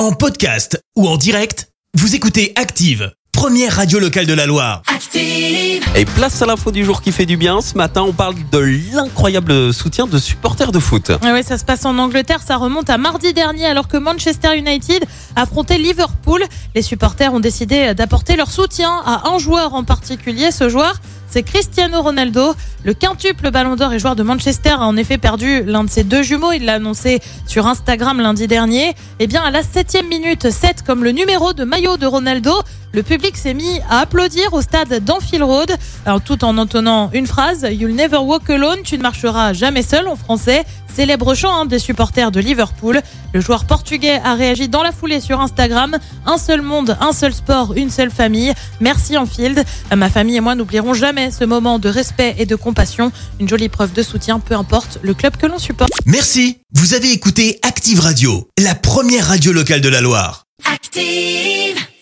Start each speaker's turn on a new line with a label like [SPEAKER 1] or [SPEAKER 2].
[SPEAKER 1] En podcast ou en direct, vous écoutez Active, première radio locale de la Loire.
[SPEAKER 2] Active.
[SPEAKER 3] Et place à l'info du jour qui fait du bien. Ce matin, on parle de l'incroyable soutien de supporters de foot.
[SPEAKER 4] Ah ouais, ça se passe en Angleterre, ça remonte à mardi dernier alors que Manchester United affrontait Liverpool. Les supporters ont décidé d'apporter leur soutien à un joueur en particulier. Ce joueur, c'est Cristiano Ronaldo. Le quintuple ballon d'or et joueur de Manchester a en effet perdu l'un de ses deux jumeaux. Il l'a annoncé sur Instagram lundi dernier. Et bien, à la septième minute, 7 comme le numéro de maillot de Ronaldo, le public s'est mis à applaudir au stade d'Anfield Road, alors tout en entonnant une phrase You'll never walk alone, tu ne marcheras jamais seul en français. Célèbre chant hein, des supporters de Liverpool. Le joueur portugais a réagi dans la foulée sur Instagram. Un seul monde, un seul sport, une seule famille. Merci Anfield. Ma famille et moi n'oublierons jamais ce moment de respect et de compassion. Une jolie preuve de soutien, peu importe le club que l'on supporte.
[SPEAKER 1] Merci, vous avez écouté Active Radio, la première radio locale de la Loire.
[SPEAKER 2] Active.